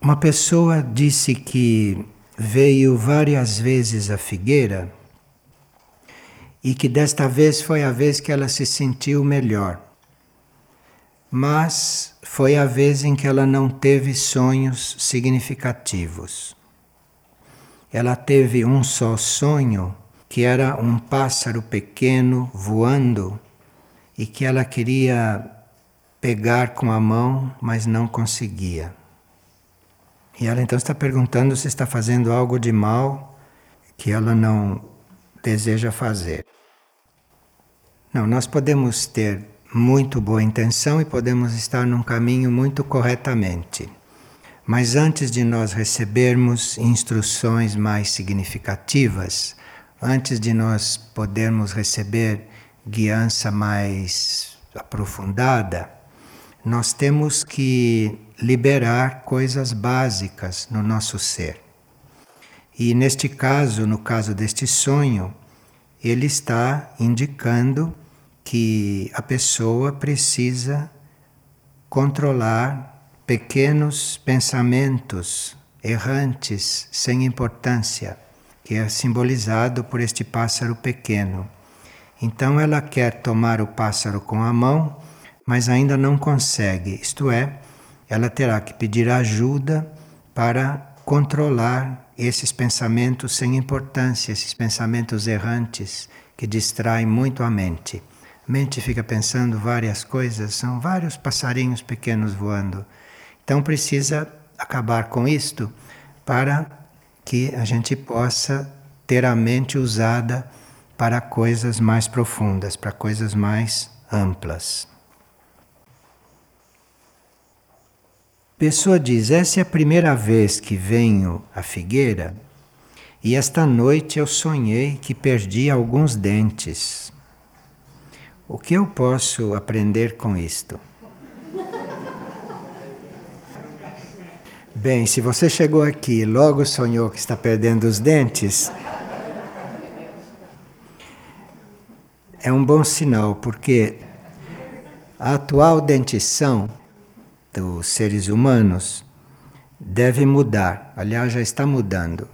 Uma pessoa disse que veio várias vezes à figueira e que desta vez foi a vez que ela se sentiu melhor. Mas foi a vez em que ela não teve sonhos significativos. Ela teve um só sonho, que era um pássaro pequeno voando e que ela queria pegar com a mão, mas não conseguia. E ela então está perguntando se está fazendo algo de mal que ela não deseja fazer. Não, nós podemos ter muito boa intenção e podemos estar num caminho muito corretamente. Mas antes de nós recebermos instruções mais significativas, antes de nós podermos receber guiança mais aprofundada, nós temos que liberar coisas básicas no nosso ser. E neste caso, no caso deste sonho, ele está indicando que a pessoa precisa controlar pequenos pensamentos errantes, sem importância, que é simbolizado por este pássaro pequeno. Então ela quer tomar o pássaro com a mão, mas ainda não consegue, isto é, ela terá que pedir ajuda para controlar esses pensamentos sem importância, esses pensamentos errantes que distraem muito a mente. A mente fica pensando várias coisas, são vários passarinhos pequenos voando. Então precisa acabar com isto para que a gente possa ter a mente usada para coisas mais profundas, para coisas mais amplas. Pessoa diz: Essa é a primeira vez que venho à figueira e esta noite eu sonhei que perdi alguns dentes. O que eu posso aprender com isto? Bem, se você chegou aqui e logo sonhou que está perdendo os dentes, é um bom sinal, porque a atual dentição dos seres humanos deve mudar. Aliás, já está mudando.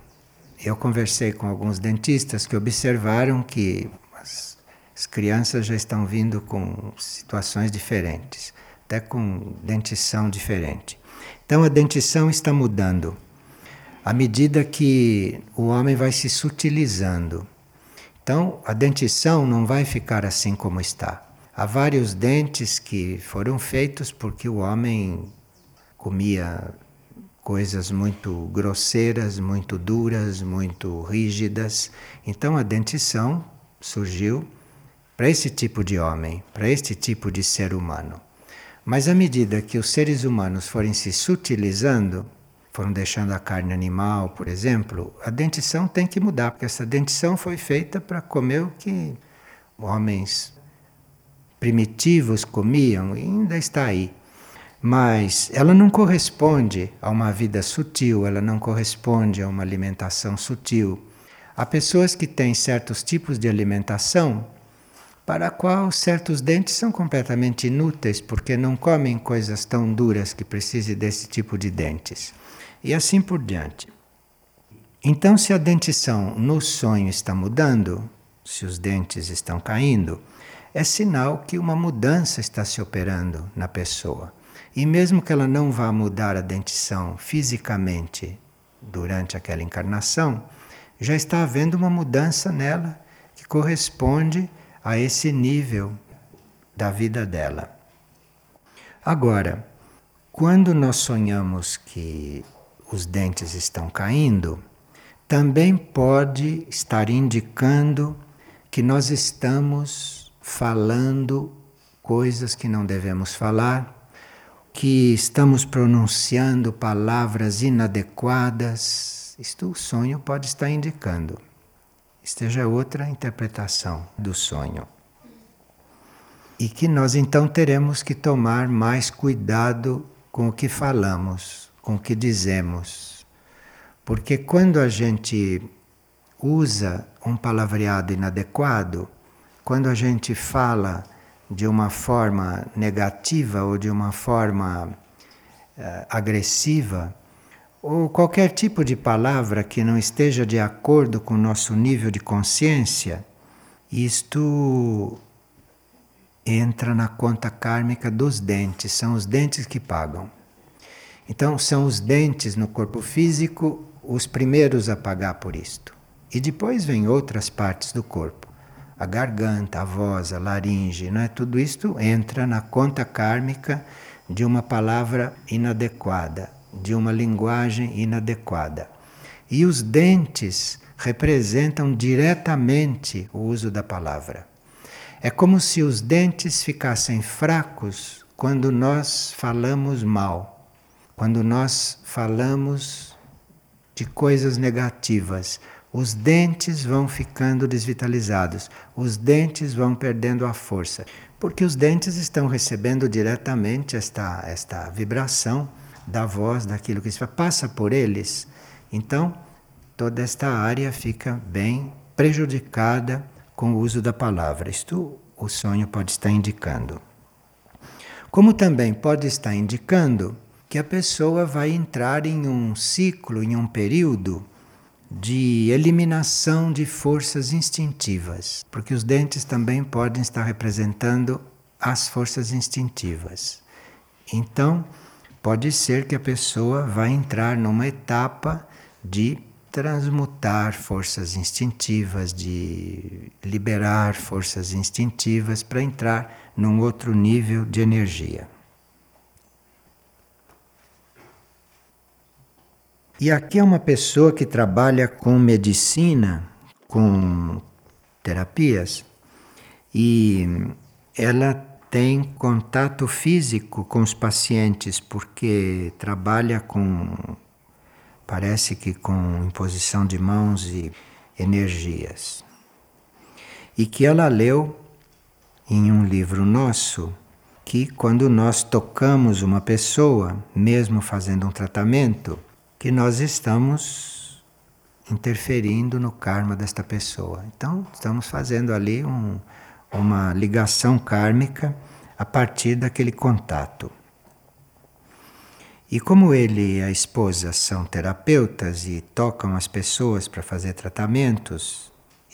Eu conversei com alguns dentistas que observaram que as, as crianças já estão vindo com situações diferentes, até com dentição diferente. Então a dentição está mudando à medida que o homem vai se sutilizando. Então a dentição não vai ficar assim como está. Há vários dentes que foram feitos porque o homem comia coisas muito grosseiras, muito duras, muito rígidas. Então a dentição surgiu para esse tipo de homem, para este tipo de ser humano. Mas à medida que os seres humanos forem se sutilizando, foram deixando a carne animal, por exemplo, a dentição tem que mudar, porque essa dentição foi feita para comer o que homens primitivos comiam ainda está aí. Mas ela não corresponde a uma vida sutil, ela não corresponde a uma alimentação sutil. Há pessoas que têm certos tipos de alimentação para a qual certos dentes são completamente inúteis porque não comem coisas tão duras que precise desse tipo de dentes. E assim por diante. Então, se a dentição no sonho está mudando, se os dentes estão caindo, é sinal que uma mudança está se operando na pessoa. E mesmo que ela não vá mudar a dentição fisicamente durante aquela encarnação, já está havendo uma mudança nela que corresponde a esse nível da vida dela. Agora, quando nós sonhamos que os dentes estão caindo, também pode estar indicando que nós estamos falando coisas que não devemos falar, que estamos pronunciando palavras inadequadas. Isto o sonho pode estar indicando. Esteja outra interpretação do sonho. E que nós então teremos que tomar mais cuidado com o que falamos, com o que dizemos. Porque quando a gente usa um palavreado inadequado, quando a gente fala de uma forma negativa ou de uma forma uh, agressiva, ou qualquer tipo de palavra que não esteja de acordo com o nosso nível de consciência, isto entra na conta kármica dos dentes, são os dentes que pagam. Então, são os dentes no corpo físico os primeiros a pagar por isto. E depois vem outras partes do corpo. A garganta, a voz, a laringe, não é? tudo isto entra na conta kármica de uma palavra inadequada, de uma linguagem inadequada. E os dentes representam diretamente o uso da palavra. É como se os dentes ficassem fracos quando nós falamos mal, quando nós falamos de coisas negativas. Os dentes vão ficando desvitalizados, os dentes vão perdendo a força, porque os dentes estão recebendo diretamente esta, esta vibração da voz, daquilo que se passa por eles. Então, toda esta área fica bem prejudicada com o uso da palavra. Isto o sonho pode estar indicando. Como também pode estar indicando que a pessoa vai entrar em um ciclo, em um período de eliminação de forças instintivas, porque os dentes também podem estar representando as forças instintivas. Então, pode ser que a pessoa vai entrar numa etapa de transmutar forças instintivas, de liberar forças instintivas para entrar num outro nível de energia. E aqui é uma pessoa que trabalha com medicina, com terapias, e ela tem contato físico com os pacientes, porque trabalha com parece que com imposição de mãos e energias. E que ela leu em um livro nosso que quando nós tocamos uma pessoa, mesmo fazendo um tratamento, que nós estamos interferindo no karma desta pessoa. Então, estamos fazendo ali um, uma ligação kármica a partir daquele contato. E como ele e a esposa são terapeutas e tocam as pessoas para fazer tratamentos,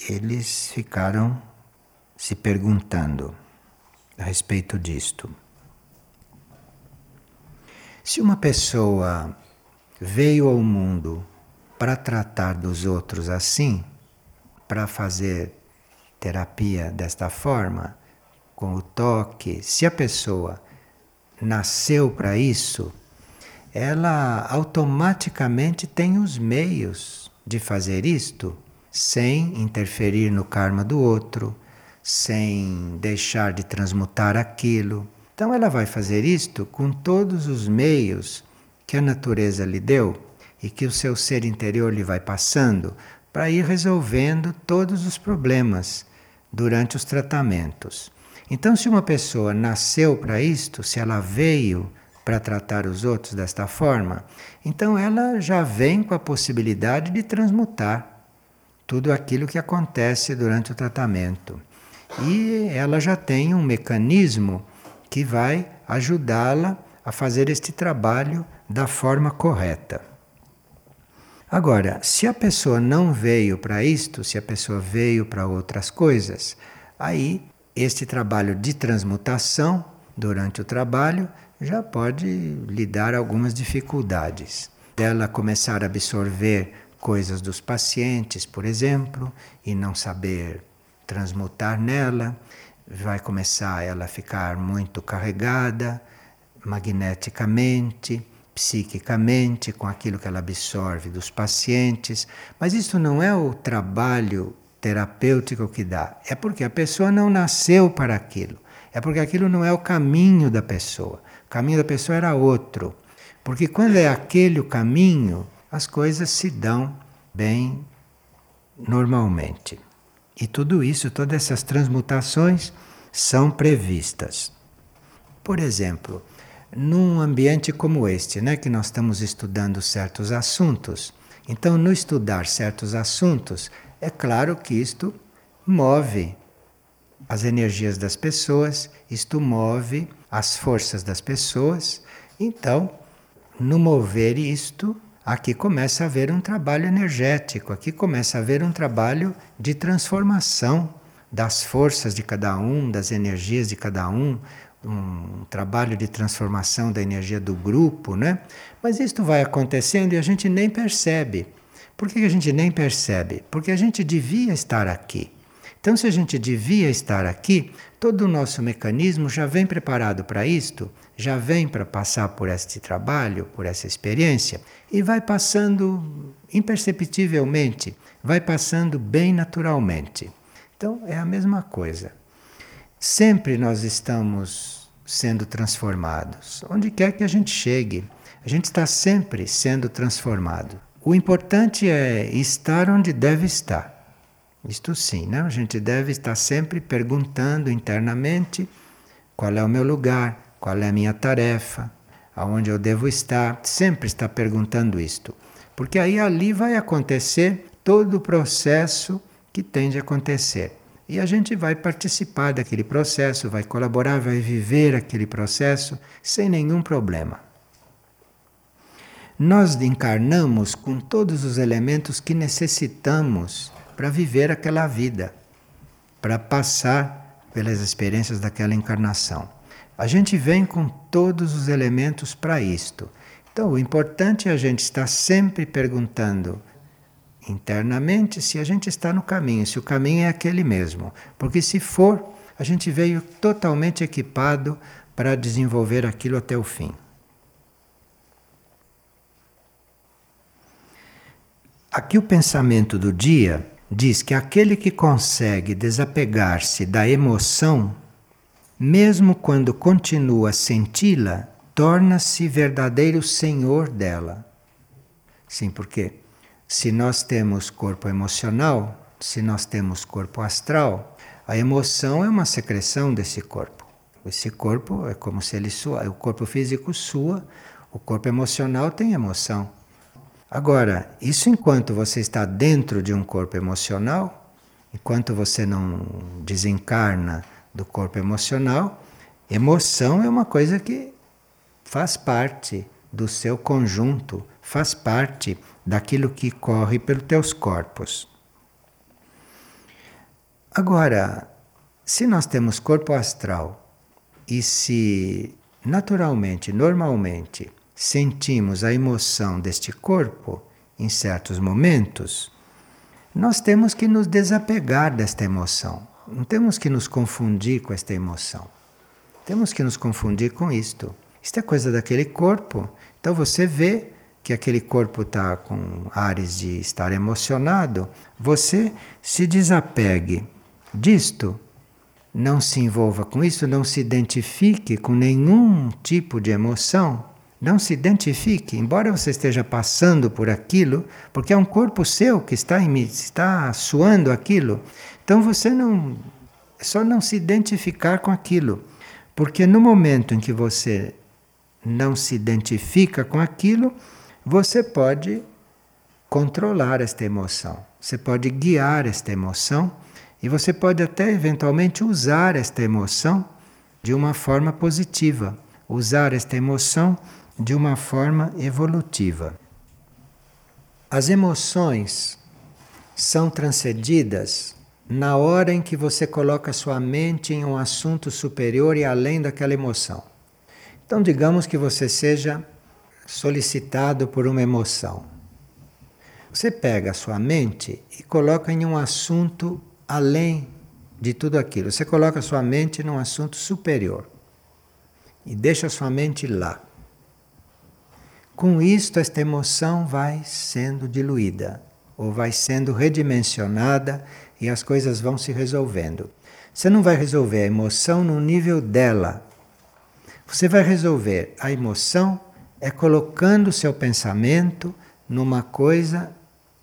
eles ficaram se perguntando a respeito disto. Se uma pessoa veio ao mundo para tratar dos outros assim, para fazer terapia desta forma, com o toque, se a pessoa nasceu para isso, ela automaticamente tem os meios de fazer isto sem interferir no karma do outro, sem deixar de transmutar aquilo. Então ela vai fazer isto com todos os meios que a natureza lhe deu e que o seu ser interior lhe vai passando para ir resolvendo todos os problemas durante os tratamentos. Então, se uma pessoa nasceu para isto, se ela veio para tratar os outros desta forma, então ela já vem com a possibilidade de transmutar tudo aquilo que acontece durante o tratamento. E ela já tem um mecanismo que vai ajudá-la a fazer este trabalho da forma correta. Agora, se a pessoa não veio para isto, se a pessoa veio para outras coisas, aí este trabalho de transmutação durante o trabalho já pode lhe dar algumas dificuldades. Dela começar a absorver coisas dos pacientes, por exemplo, e não saber transmutar nela, vai começar ela a ficar muito carregada magneticamente, psiquicamente, com aquilo que ela absorve dos pacientes. Mas isso não é o trabalho terapêutico que dá, é porque a pessoa não nasceu para aquilo. É porque aquilo não é o caminho da pessoa. O caminho da pessoa era outro. Porque quando é aquele o caminho, as coisas se dão bem normalmente. E tudo isso, todas essas transmutações são previstas. Por exemplo, num ambiente como este, né, que nós estamos estudando certos assuntos, então no estudar certos assuntos, é claro que isto move as energias das pessoas, isto move as forças das pessoas. Então, no mover isto, aqui começa a haver um trabalho energético, aqui começa a haver um trabalho de transformação das forças de cada um, das energias de cada um, um trabalho de transformação da energia do grupo, né? Mas isto vai acontecendo e a gente nem percebe. Por que a gente nem percebe? Porque a gente devia estar aqui. Então, se a gente devia estar aqui, todo o nosso mecanismo já vem preparado para isto, já vem para passar por este trabalho, por essa experiência, e vai passando imperceptivelmente, vai passando bem naturalmente. Então, é a mesma coisa. Sempre nós estamos sendo transformados, onde quer que a gente chegue, a gente está sempre sendo transformado. O importante é estar onde deve estar. Isto sim, né? a gente deve estar sempre perguntando internamente qual é o meu lugar, qual é a minha tarefa, aonde eu devo estar, sempre está perguntando isto. Porque aí ali vai acontecer todo o processo que tem de acontecer. E a gente vai participar daquele processo, vai colaborar, vai viver aquele processo sem nenhum problema. Nós encarnamos com todos os elementos que necessitamos para viver aquela vida, para passar pelas experiências daquela encarnação. A gente vem com todos os elementos para isto. Então, o importante é a gente estar sempre perguntando internamente se a gente está no caminho, se o caminho é aquele mesmo. Porque se for, a gente veio totalmente equipado para desenvolver aquilo até o fim. Aqui o pensamento do dia diz que aquele que consegue desapegar-se da emoção, mesmo quando continua a senti-la, torna-se verdadeiro senhor dela. Sim, porque se nós temos corpo emocional, se nós temos corpo astral, a emoção é uma secreção desse corpo. Esse corpo é como se ele sua, o corpo físico sua, o corpo emocional tem emoção. Agora, isso enquanto você está dentro de um corpo emocional, enquanto você não desencarna do corpo emocional, emoção é uma coisa que faz parte do seu conjunto, faz parte daquilo que corre pelos teus corpos. Agora, se nós temos corpo astral e se naturalmente, normalmente, sentimos a emoção deste corpo em certos momentos, nós temos que nos desapegar desta emoção. Não temos que nos confundir com esta emoção. Temos que nos confundir com isto. Isto é coisa daquele corpo. Então você vê que aquele corpo está com ares de estar emocionado, você se desapegue disto. Não se envolva com isso, não se identifique com nenhum tipo de emoção. Não se identifique, embora você esteja passando por aquilo, porque é um corpo seu que está, está suando aquilo. Então você não. É só não se identificar com aquilo. Porque no momento em que você não se identifica com aquilo, você pode controlar esta emoção, você pode guiar esta emoção e você pode até eventualmente usar esta emoção de uma forma positiva, usar esta emoção de uma forma evolutiva. As emoções são transcedidas na hora em que você coloca sua mente em um assunto superior e além daquela emoção. Então, digamos que você seja solicitado por uma emoção. Você pega a sua mente e coloca em um assunto além de tudo aquilo. Você coloca a sua mente num assunto superior e deixa a sua mente lá. Com isto, esta emoção vai sendo diluída ou vai sendo redimensionada e as coisas vão se resolvendo. Você não vai resolver a emoção no nível dela. Você vai resolver a emoção é colocando o seu pensamento numa coisa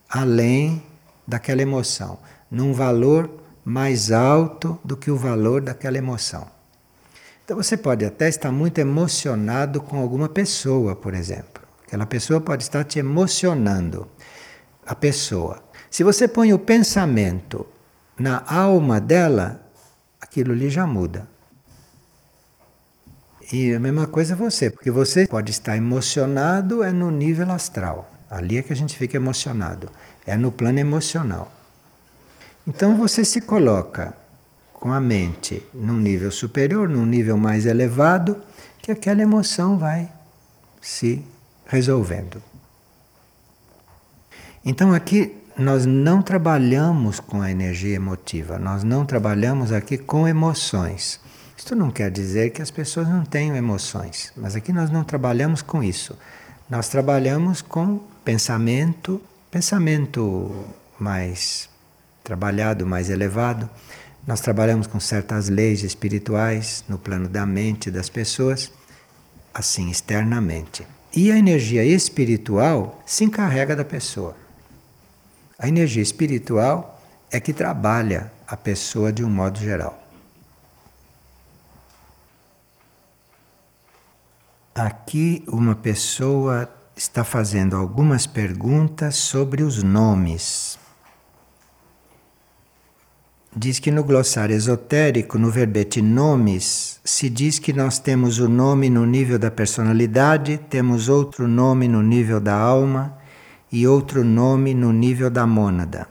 além daquela emoção, num valor mais alto do que o valor daquela emoção. Então você pode até estar muito emocionado com alguma pessoa, por exemplo. Aquela pessoa pode estar te emocionando. A pessoa. Se você põe o pensamento na alma dela, aquilo ali já muda. E a mesma coisa você, porque você pode estar emocionado é no nível astral. Ali é que a gente fica emocionado. É no plano emocional. Então você se coloca com a mente num nível superior, num nível mais elevado, que aquela emoção vai se resolvendo. Então aqui nós não trabalhamos com a energia emotiva, nós não trabalhamos aqui com emoções. Isto não quer dizer que as pessoas não tenham emoções, mas aqui nós não trabalhamos com isso. Nós trabalhamos com pensamento, pensamento mais trabalhado, mais elevado. Nós trabalhamos com certas leis espirituais no plano da mente das pessoas, assim externamente. E a energia espiritual se encarrega da pessoa. A energia espiritual é que trabalha a pessoa de um modo geral. Aqui uma pessoa está fazendo algumas perguntas sobre os nomes. Diz que no glossário esotérico, no verbete nomes, se diz que nós temos o nome no nível da personalidade, temos outro nome no nível da alma e outro nome no nível da mônada.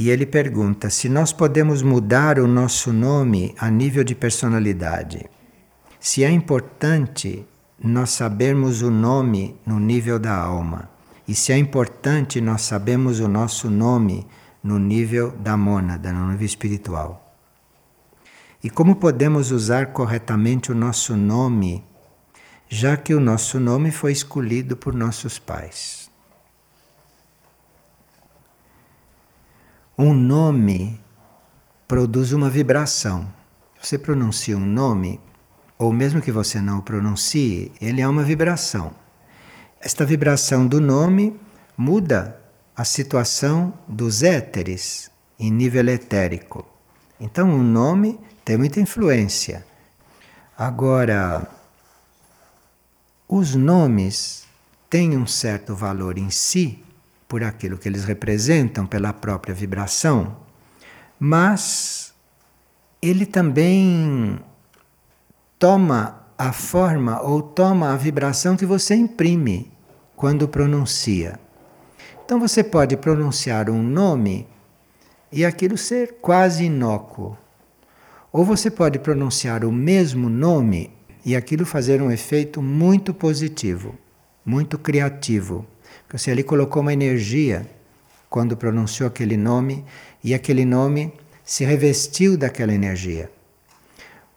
E ele pergunta se nós podemos mudar o nosso nome a nível de personalidade se é importante nós sabermos o nome no nível da alma e se é importante nós sabermos o nosso nome no nível da mônada, no nível espiritual. E como podemos usar corretamente o nosso nome, já que o nosso nome foi escolhido por nossos pais. Um nome produz uma vibração. Você pronuncia um nome, ou mesmo que você não o pronuncie, ele é uma vibração. Esta vibração do nome muda a situação dos éteres em nível etérico. Então, o nome tem muita influência. Agora, os nomes têm um certo valor em si, por aquilo que eles representam, pela própria vibração, mas ele também toma a forma ou toma a vibração que você imprime quando pronuncia. Então você pode pronunciar um nome e aquilo ser quase inócuo. Ou você pode pronunciar o mesmo nome e aquilo fazer um efeito muito positivo, muito criativo. Porque você ali colocou uma energia quando pronunciou aquele nome e aquele nome se revestiu daquela energia.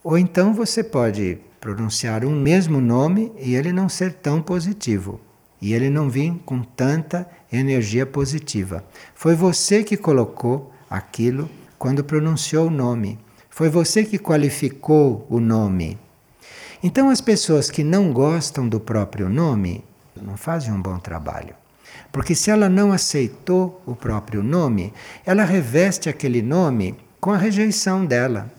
Ou então você pode pronunciar um mesmo nome e ele não ser tão positivo. E ele não vir com tanta energia positiva. Foi você que colocou aquilo quando pronunciou o nome. Foi você que qualificou o nome. Então, as pessoas que não gostam do próprio nome não fazem um bom trabalho. Porque se ela não aceitou o próprio nome, ela reveste aquele nome com a rejeição dela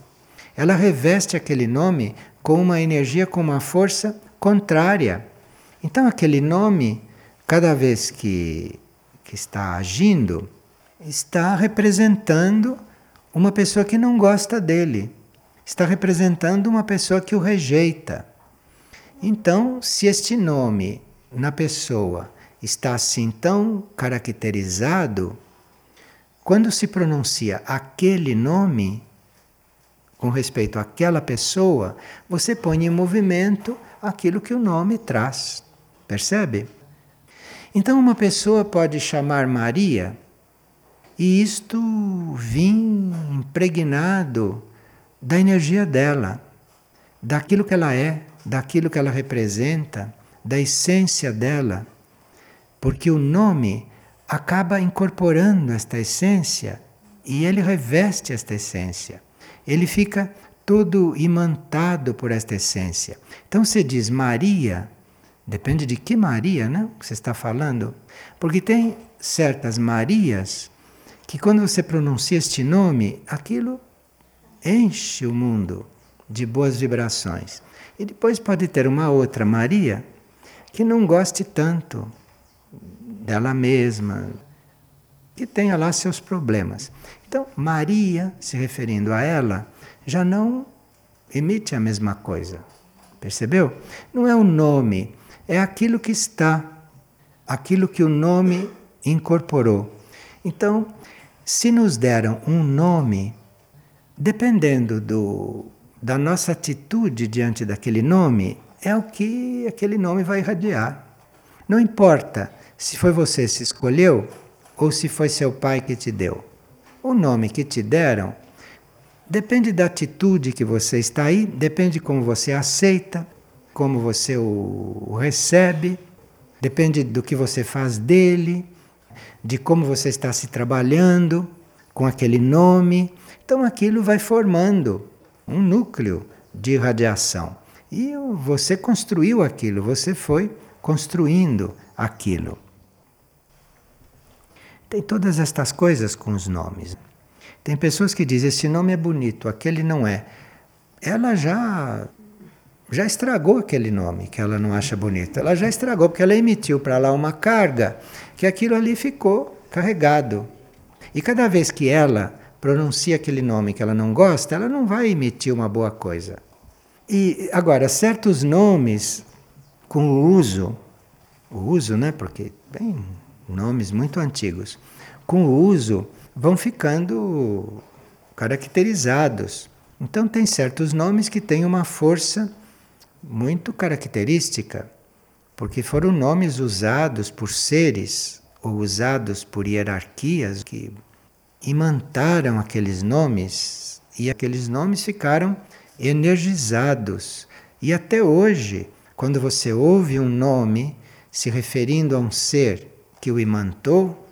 ela reveste aquele nome com uma energia, com uma força contrária. Então, aquele nome, cada vez que, que está agindo, está representando uma pessoa que não gosta dele, está representando uma pessoa que o rejeita. Então, se este nome na pessoa está assim tão caracterizado, quando se pronuncia aquele nome, com respeito àquela pessoa, você põe em movimento aquilo que o nome traz. Percebe? Então, uma pessoa pode chamar Maria e isto vir impregnado da energia dela, daquilo que ela é, daquilo que ela representa, da essência dela. Porque o nome acaba incorporando esta essência e ele reveste esta essência ele fica todo imantado por esta essência. Então você diz Maria, depende de que Maria, né? Que você está falando, porque tem certas Marias que quando você pronuncia este nome, aquilo enche o mundo de boas vibrações. E depois pode ter uma outra Maria que não goste tanto dela mesma, que tenha lá seus problemas. Então, Maria, se referindo a ela, já não emite a mesma coisa. Percebeu? Não é o nome, é aquilo que está, aquilo que o nome incorporou. Então, se nos deram um nome, dependendo do, da nossa atitude diante daquele nome, é o que aquele nome vai irradiar. Não importa se foi você que se escolheu ou se foi seu pai que te deu. O nome que te deram depende da atitude que você está aí, depende de como você aceita, como você o recebe, depende do que você faz dele, de como você está se trabalhando com aquele nome. Então aquilo vai formando um núcleo de radiação. E você construiu aquilo, você foi construindo aquilo. Tem todas estas coisas com os nomes. Tem pessoas que dizem: esse nome é bonito, aquele não é. Ela já já estragou aquele nome que ela não acha bonito. Ela já estragou porque ela emitiu para lá uma carga que aquilo ali ficou carregado. E cada vez que ela pronuncia aquele nome que ela não gosta, ela não vai emitir uma boa coisa. E agora, certos nomes com o uso, o uso, né? Porque bem nomes muito antigos, com o uso vão ficando caracterizados. Então tem certos nomes que têm uma força muito característica, porque foram nomes usados por seres ou usados por hierarquias que imantaram aqueles nomes e aqueles nomes ficaram energizados. E até hoje, quando você ouve um nome se referindo a um ser que o imantou,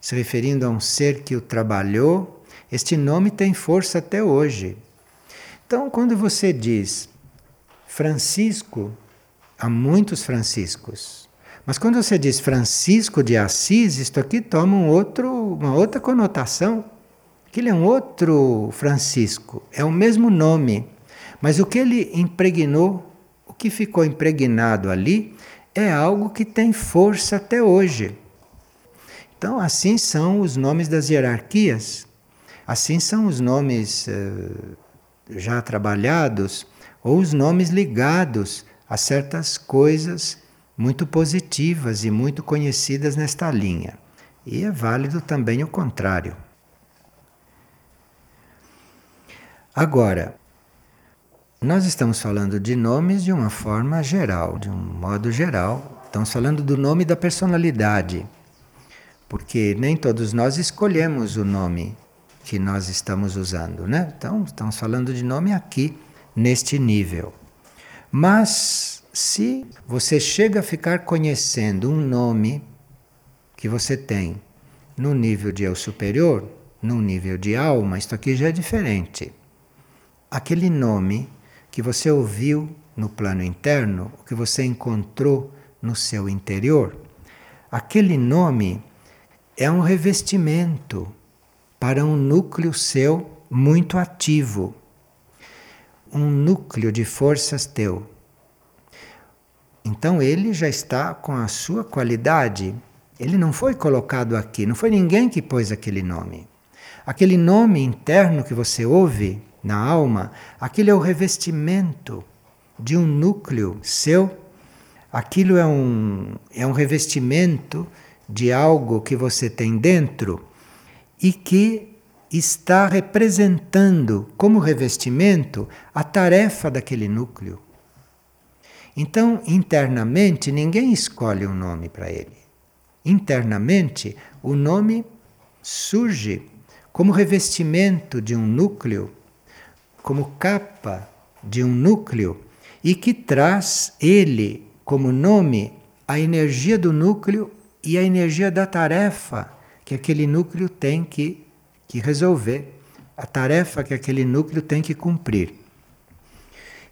se referindo a um ser que o trabalhou, este nome tem força até hoje. Então, quando você diz Francisco, há muitos Franciscos. Mas quando você diz Francisco de Assis, isto aqui toma um outro, uma outra conotação. Aquele é um outro Francisco, é o mesmo nome, mas o que ele impregnou, o que ficou impregnado ali, é algo que tem força até hoje. Então, assim são os nomes das hierarquias, assim são os nomes uh, já trabalhados, ou os nomes ligados a certas coisas muito positivas e muito conhecidas nesta linha. E é válido também o contrário. Agora, nós estamos falando de nomes de uma forma geral, de um modo geral. Estamos falando do nome da personalidade porque nem todos nós escolhemos o nome que nós estamos usando, né? Então, estamos falando de nome aqui, neste nível. Mas, se você chega a ficar conhecendo um nome que você tem no nível de eu superior, no nível de alma, isto aqui já é diferente. Aquele nome que você ouviu no plano interno, o que você encontrou no seu interior, aquele nome é um revestimento para um núcleo seu muito ativo, um núcleo de forças teu. Então ele já está com a sua qualidade. Ele não foi colocado aqui, não foi ninguém que pôs aquele nome. Aquele nome interno que você ouve na alma, aquele é o revestimento de um núcleo seu. Aquilo é um, é um revestimento de algo que você tem dentro e que está representando como revestimento a tarefa daquele núcleo. Então, internamente, ninguém escolhe um nome para ele. Internamente, o nome surge como revestimento de um núcleo, como capa de um núcleo, e que traz ele como nome a energia do núcleo e a energia da tarefa que aquele núcleo tem que, que resolver, a tarefa que aquele núcleo tem que cumprir.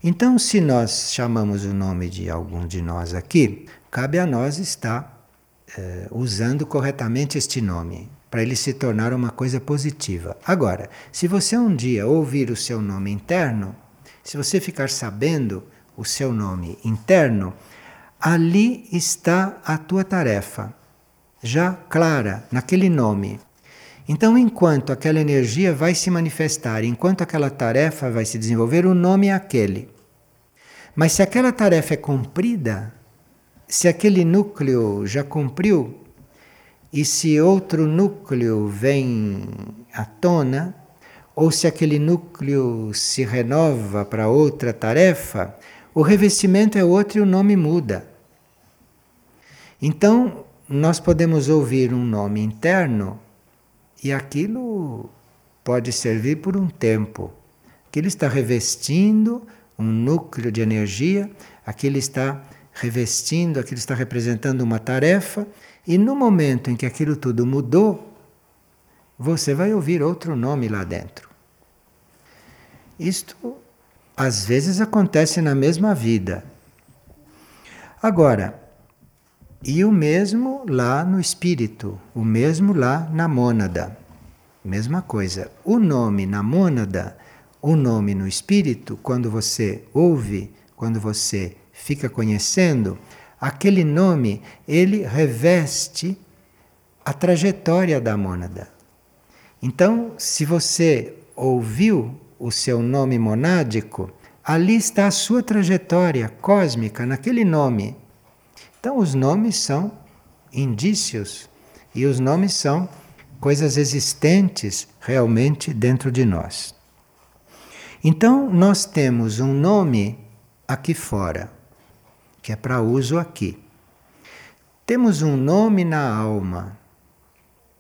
Então, se nós chamamos o nome de algum de nós aqui, cabe a nós estar eh, usando corretamente este nome, para ele se tornar uma coisa positiva. Agora, se você um dia ouvir o seu nome interno, se você ficar sabendo o seu nome interno, ali está a tua tarefa já clara naquele nome. Então, enquanto aquela energia vai se manifestar, enquanto aquela tarefa vai se desenvolver, o nome é aquele. Mas se aquela tarefa é cumprida, se aquele núcleo já cumpriu e se outro núcleo vem à tona, ou se aquele núcleo se renova para outra tarefa, o revestimento é outro e o nome muda. Então, nós podemos ouvir um nome interno e aquilo pode servir por um tempo. Aquilo está revestindo um núcleo de energia, aquilo está revestindo, aquilo está representando uma tarefa, e no momento em que aquilo tudo mudou, você vai ouvir outro nome lá dentro. Isto às vezes acontece na mesma vida. Agora, e o mesmo lá no espírito, o mesmo lá na mônada. Mesma coisa. O nome na mônada, o nome no espírito, quando você ouve, quando você fica conhecendo, aquele nome, ele reveste a trajetória da mônada. Então, se você ouviu o seu nome monádico, ali está a sua trajetória cósmica naquele nome. Então, os nomes são indícios e os nomes são coisas existentes realmente dentro de nós. Então, nós temos um nome aqui fora, que é para uso aqui. Temos um nome na alma,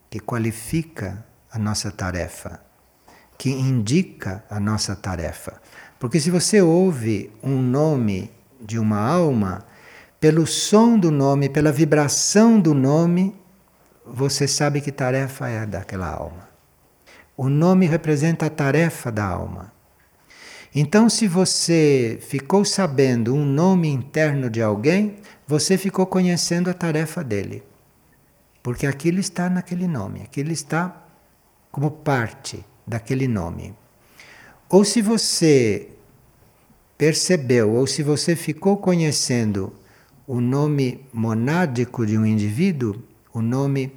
que qualifica a nossa tarefa que indica a nossa tarefa. Porque se você ouve um nome de uma alma, pelo som do nome, pela vibração do nome, você sabe que tarefa é daquela alma. O nome representa a tarefa da alma. Então, se você ficou sabendo um nome interno de alguém, você ficou conhecendo a tarefa dele. Porque aquilo está naquele nome, aquilo está como parte daquele nome. Ou se você percebeu, ou se você ficou conhecendo o nome monádico de um indivíduo, o nome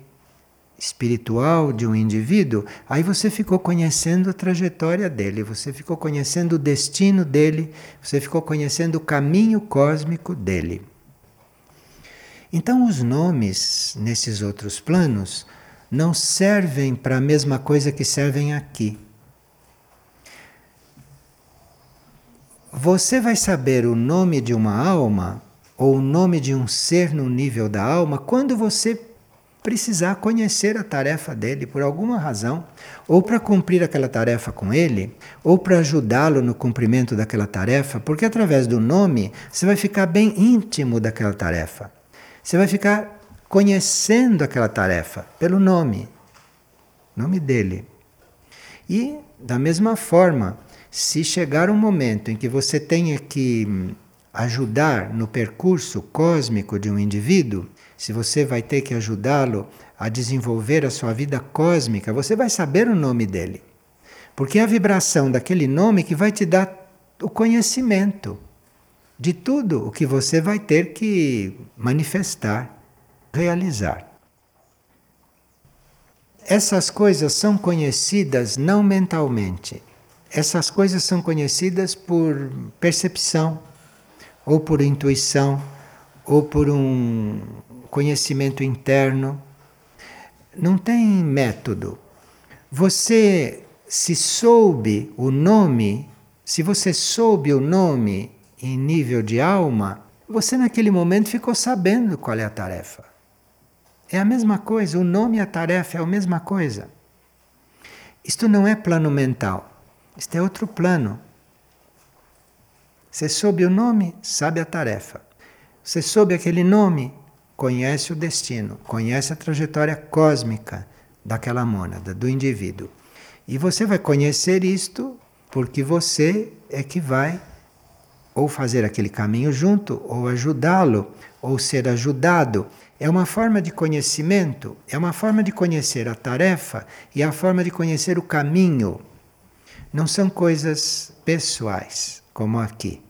espiritual de um indivíduo, aí você ficou conhecendo a trajetória dele, você ficou conhecendo o destino dele, você ficou conhecendo o caminho cósmico dele. Então, os nomes nesses outros planos não servem para a mesma coisa que servem aqui. Você vai saber o nome de uma alma ou o nome de um ser no nível da alma quando você precisar conhecer a tarefa dele por alguma razão, ou para cumprir aquela tarefa com ele, ou para ajudá-lo no cumprimento daquela tarefa, porque através do nome você vai ficar bem íntimo daquela tarefa. Você vai ficar conhecendo aquela tarefa pelo nome, nome dele. E da mesma forma, se chegar um momento em que você tenha que hum, ajudar no percurso cósmico de um indivíduo, se você vai ter que ajudá-lo a desenvolver a sua vida cósmica, você vai saber o nome dele. Porque é a vibração daquele nome que vai te dar o conhecimento de tudo o que você vai ter que manifestar realizar. Essas coisas são conhecidas não mentalmente. Essas coisas são conhecidas por percepção, ou por intuição, ou por um conhecimento interno. Não tem método. Você, se soube o nome, se você soube o nome em nível de alma, você naquele momento ficou sabendo qual é a tarefa. É a mesma coisa, o nome e a tarefa é a mesma coisa. Isto não é plano mental, isto é outro plano. Você soube o nome, sabe a tarefa. Você soube aquele nome, conhece o destino, conhece a trajetória cósmica daquela mônada, do indivíduo. E você vai conhecer isto porque você é que vai ou fazer aquele caminho junto, ou ajudá-lo, ou ser ajudado é uma forma de conhecimento, é uma forma de conhecer a tarefa e a forma de conhecer o caminho. Não são coisas pessoais, como aqui.